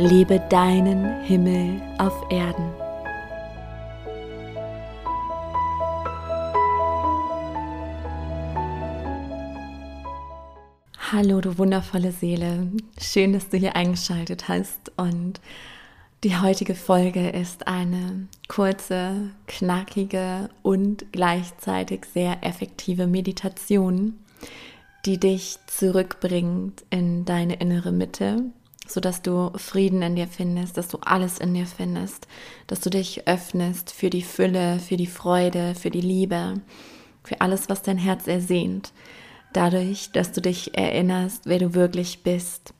Lebe deinen Himmel auf Erden. Hallo, du wundervolle Seele. Schön, dass du hier eingeschaltet hast. Und die heutige Folge ist eine kurze, knackige und gleichzeitig sehr effektive Meditation, die dich zurückbringt in deine innere Mitte sodass du Frieden in dir findest, dass du alles in dir findest, dass du dich öffnest für die Fülle, für die Freude, für die Liebe, für alles, was dein Herz ersehnt, dadurch, dass du dich erinnerst, wer du wirklich bist.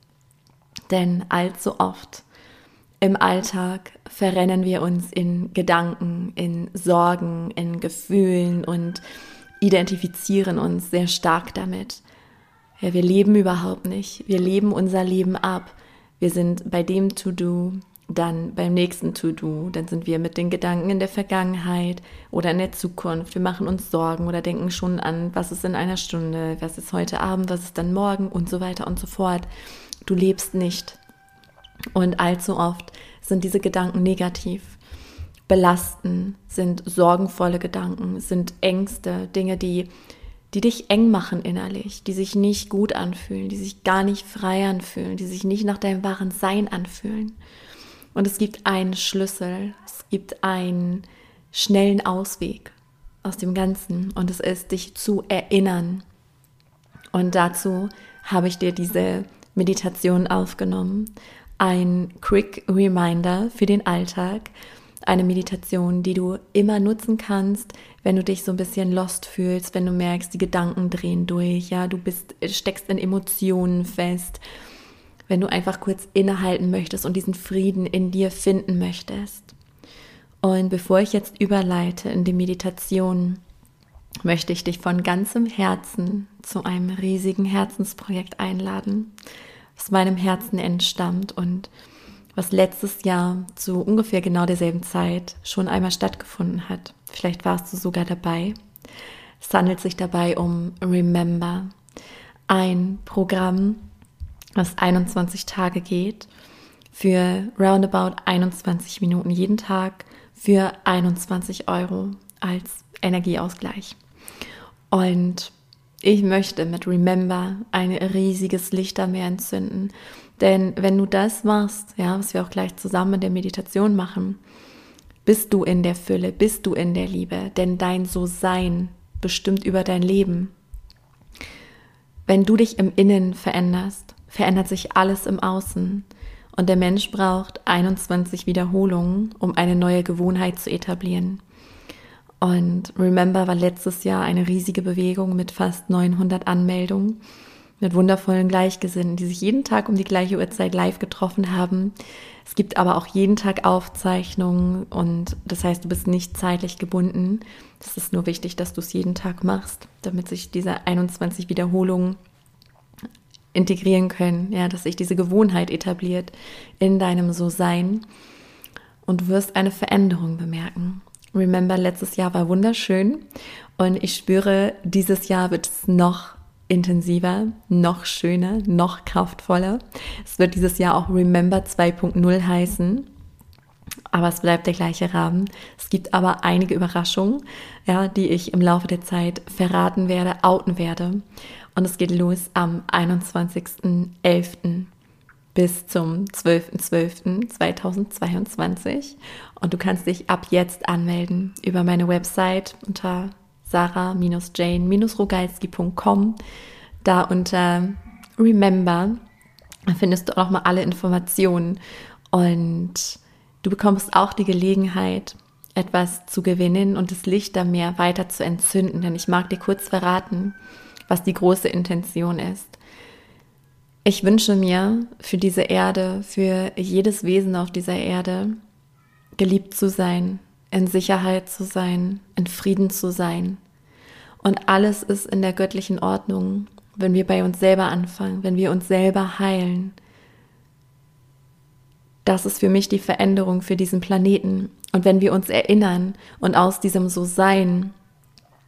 Denn allzu oft im Alltag verrennen wir uns in Gedanken, in Sorgen, in Gefühlen und identifizieren uns sehr stark damit. Ja, wir leben überhaupt nicht. Wir leben unser Leben ab. Wir sind bei dem To-Do, dann beim nächsten To-Do, dann sind wir mit den Gedanken in der Vergangenheit oder in der Zukunft. Wir machen uns Sorgen oder denken schon an, was ist in einer Stunde, was ist heute Abend, was ist dann morgen und so weiter und so fort. Du lebst nicht. Und allzu oft sind diese Gedanken negativ. Belasten sind sorgenvolle Gedanken, sind Ängste, Dinge, die die dich eng machen innerlich, die sich nicht gut anfühlen, die sich gar nicht frei anfühlen, die sich nicht nach deinem wahren Sein anfühlen. Und es gibt einen Schlüssel, es gibt einen schnellen Ausweg aus dem Ganzen und es ist, dich zu erinnern. Und dazu habe ich dir diese Meditation aufgenommen. Ein Quick Reminder für den Alltag, eine Meditation, die du immer nutzen kannst, wenn du dich so ein bisschen lost fühlst, wenn du merkst, die Gedanken drehen durch, ja, du bist steckst in Emotionen fest, wenn du einfach kurz innehalten möchtest und diesen Frieden in dir finden möchtest. Und bevor ich jetzt überleite in die Meditation, möchte ich dich von ganzem Herzen zu einem riesigen Herzensprojekt einladen, was meinem Herzen entstammt und was letztes Jahr zu ungefähr genau derselben Zeit schon einmal stattgefunden hat. Vielleicht warst du sogar dabei. Es handelt sich dabei um Remember, ein Programm, was 21 Tage geht, für roundabout 21 Minuten jeden Tag für 21 Euro als Energieausgleich. Und ich möchte mit Remember ein riesiges Lichtermeer entzünden denn wenn du das machst, ja, was wir auch gleich zusammen in der Meditation machen, bist du in der Fülle, bist du in der Liebe, denn dein So-Sein bestimmt über dein Leben. Wenn du dich im Innen veränderst, verändert sich alles im Außen. Und der Mensch braucht 21 Wiederholungen, um eine neue Gewohnheit zu etablieren. Und Remember war letztes Jahr eine riesige Bewegung mit fast 900 Anmeldungen mit wundervollen Gleichgesinnten, die sich jeden Tag um die gleiche Uhrzeit live getroffen haben. Es gibt aber auch jeden Tag Aufzeichnungen und das heißt, du bist nicht zeitlich gebunden. Es ist nur wichtig, dass du es jeden Tag machst, damit sich diese 21 Wiederholungen integrieren können, ja, dass sich diese Gewohnheit etabliert in deinem So-Sein und du wirst eine Veränderung bemerken. Remember, letztes Jahr war wunderschön und ich spüre, dieses Jahr wird es noch intensiver, noch schöner, noch kraftvoller. Es wird dieses Jahr auch Remember 2.0 heißen. Aber es bleibt der gleiche Rahmen. Es gibt aber einige Überraschungen, ja, die ich im Laufe der Zeit verraten werde, outen werde. Und es geht los am 21.11. bis zum 12.12.2022. Und du kannst dich ab jetzt anmelden über meine Website unter sarah-jane-rogalski.com. Da unter Remember findest du auch nochmal alle Informationen und du bekommst auch die Gelegenheit, etwas zu gewinnen und das Licht da mehr weiter zu entzünden. Denn ich mag dir kurz verraten, was die große Intention ist. Ich wünsche mir für diese Erde, für jedes Wesen auf dieser Erde, geliebt zu sein, in Sicherheit zu sein, in Frieden zu sein. Und alles ist in der göttlichen Ordnung, wenn wir bei uns selber anfangen, wenn wir uns selber heilen. Das ist für mich die Veränderung für diesen Planeten. Und wenn wir uns erinnern und aus diesem So-Sein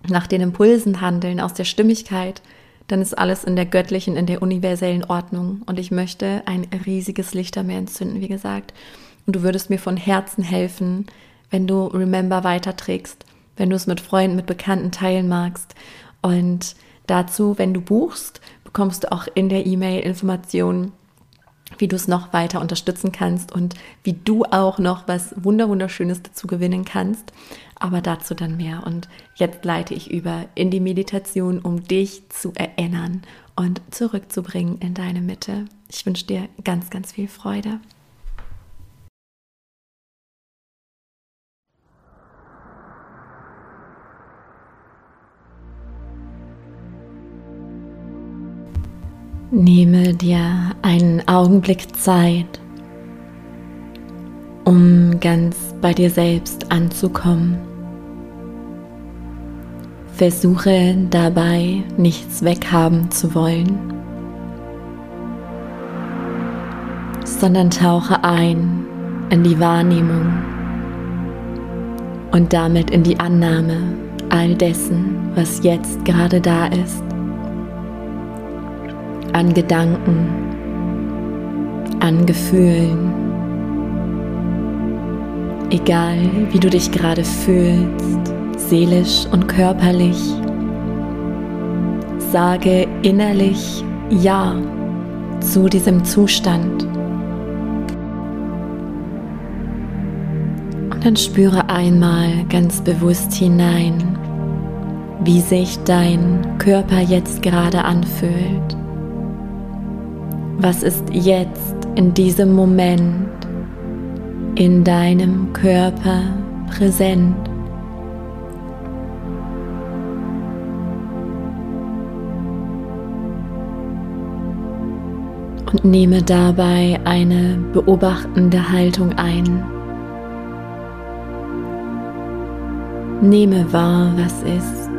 nach den Impulsen handeln, aus der Stimmigkeit, dann ist alles in der göttlichen, in der universellen Ordnung. Und ich möchte ein riesiges Lichtermeer entzünden, wie gesagt. Und du würdest mir von Herzen helfen, wenn du Remember weiterträgst, wenn du es mit Freunden, mit Bekannten teilen magst. Und dazu, wenn du buchst, bekommst du auch in der E-Mail Informationen, wie du es noch weiter unterstützen kannst und wie du auch noch was Wunderwunderschönes dazu gewinnen kannst aber dazu dann mehr. Und jetzt leite ich über in die Meditation, um dich zu erinnern und zurückzubringen in deine Mitte. Ich wünsche dir ganz, ganz viel Freude. Nehme dir einen Augenblick Zeit, um ganz bei dir selbst anzukommen. Versuche dabei nichts weghaben zu wollen, sondern tauche ein in die Wahrnehmung und damit in die Annahme all dessen, was jetzt gerade da ist. An Gedanken, an Gefühlen, egal wie du dich gerade fühlst seelisch und körperlich. Sage innerlich Ja zu diesem Zustand. Und dann spüre einmal ganz bewusst hinein, wie sich dein Körper jetzt gerade anfühlt. Was ist jetzt in diesem Moment in deinem Körper präsent? und nehme dabei eine beobachtende Haltung ein. Nehme wahr, was ist,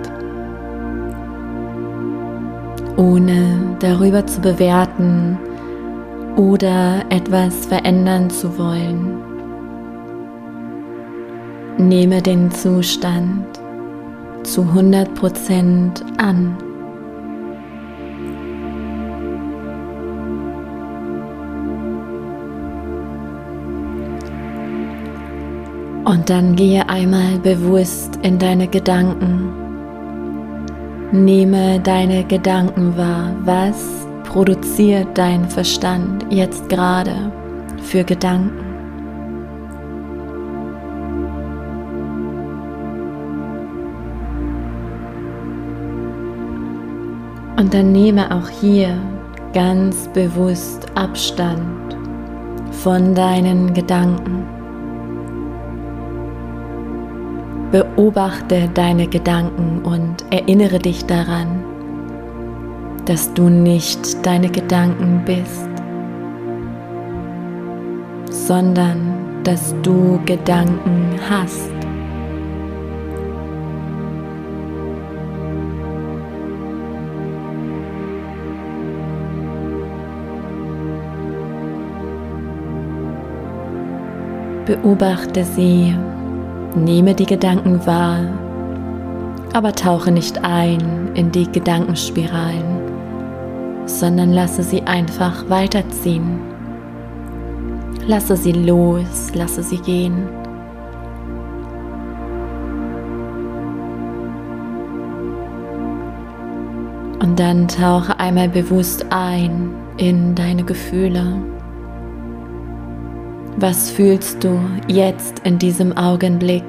ohne darüber zu bewerten oder etwas verändern zu wollen. Nehme den Zustand zu 100% an. Und dann gehe einmal bewusst in deine Gedanken. Nehme deine Gedanken wahr. Was produziert dein Verstand jetzt gerade für Gedanken? Und dann nehme auch hier ganz bewusst Abstand von deinen Gedanken. Beobachte deine Gedanken und erinnere dich daran, dass du nicht deine Gedanken bist, sondern dass du Gedanken hast. Beobachte sie Nehme die Gedanken wahr, aber tauche nicht ein in die Gedankenspiralen, sondern lasse sie einfach weiterziehen. Lasse sie los, lasse sie gehen. Und dann tauche einmal bewusst ein in deine Gefühle. Was fühlst du jetzt in diesem Augenblick?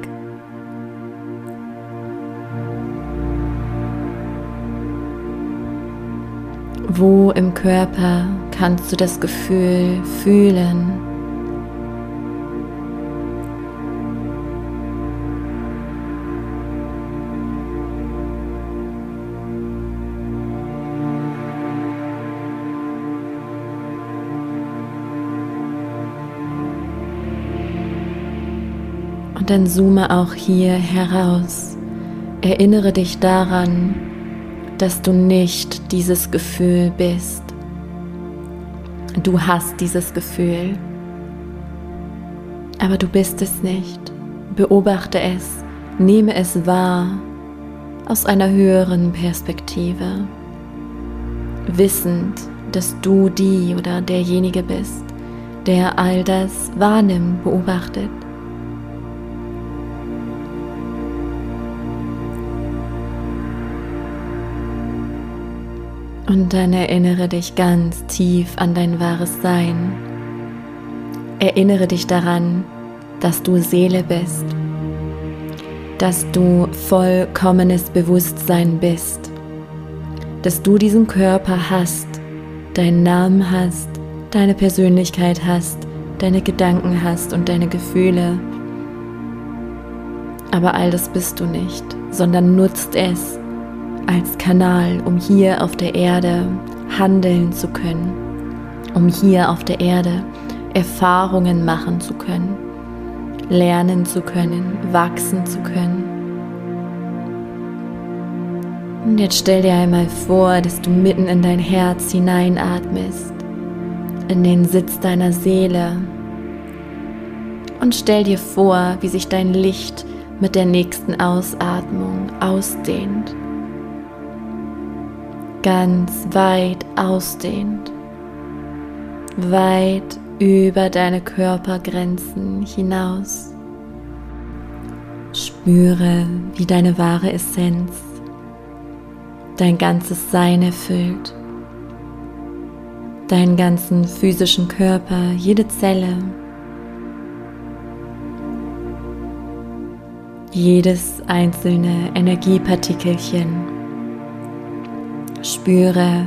Wo im Körper kannst du das Gefühl fühlen? Und dann zoome auch hier heraus. Erinnere dich daran, dass du nicht dieses Gefühl bist. Du hast dieses Gefühl, aber du bist es nicht. Beobachte es, nehme es wahr aus einer höheren Perspektive, wissend, dass du die oder derjenige bist, der all das wahrnimmt, beobachtet. Und dann erinnere dich ganz tief an dein wahres Sein. Erinnere dich daran, dass du Seele bist, dass du vollkommenes Bewusstsein bist, dass du diesen Körper hast, deinen Namen hast, deine Persönlichkeit hast, deine Gedanken hast und deine Gefühle. Aber all das bist du nicht, sondern nutzt es als Kanal, um hier auf der Erde handeln zu können, um hier auf der Erde Erfahrungen machen zu können, lernen zu können, wachsen zu können. Und jetzt stell dir einmal vor, dass du mitten in dein Herz hineinatmest, in den Sitz deiner Seele. Und stell dir vor, wie sich dein Licht mit der nächsten Ausatmung ausdehnt ganz weit ausdehnt, weit über deine Körpergrenzen hinaus. Spüre, wie deine wahre Essenz dein ganzes Sein erfüllt, deinen ganzen physischen Körper, jede Zelle, jedes einzelne Energiepartikelchen. Spüre,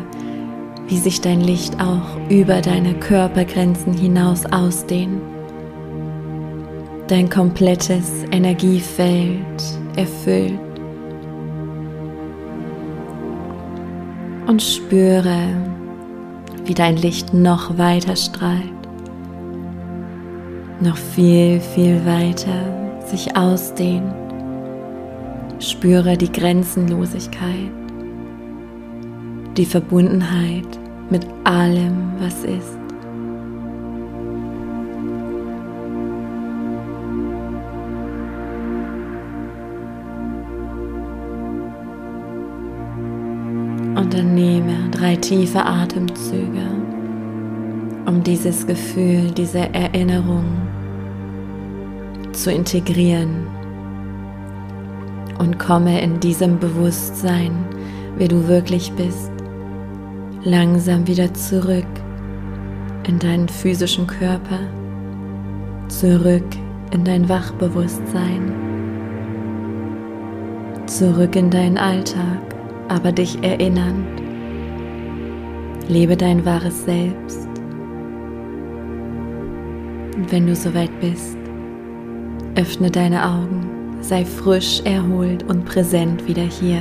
wie sich dein Licht auch über deine Körpergrenzen hinaus ausdehnt. Dein komplettes Energiefeld erfüllt. Und spüre, wie dein Licht noch weiter strahlt. Noch viel, viel weiter sich ausdehnt. Spüre die Grenzenlosigkeit die Verbundenheit mit allem, was ist. Und dann nehme drei tiefe Atemzüge, um dieses Gefühl, diese Erinnerung zu integrieren und komme in diesem Bewusstsein, wer du wirklich bist langsam wieder zurück in deinen physischen Körper, zurück in dein Wachbewusstsein, zurück in deinen Alltag, aber dich erinnernd. Lebe dein wahres Selbst. Und wenn du soweit bist, öffne deine Augen, sei frisch, erholt und präsent wieder hier.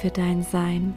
für dein Sein.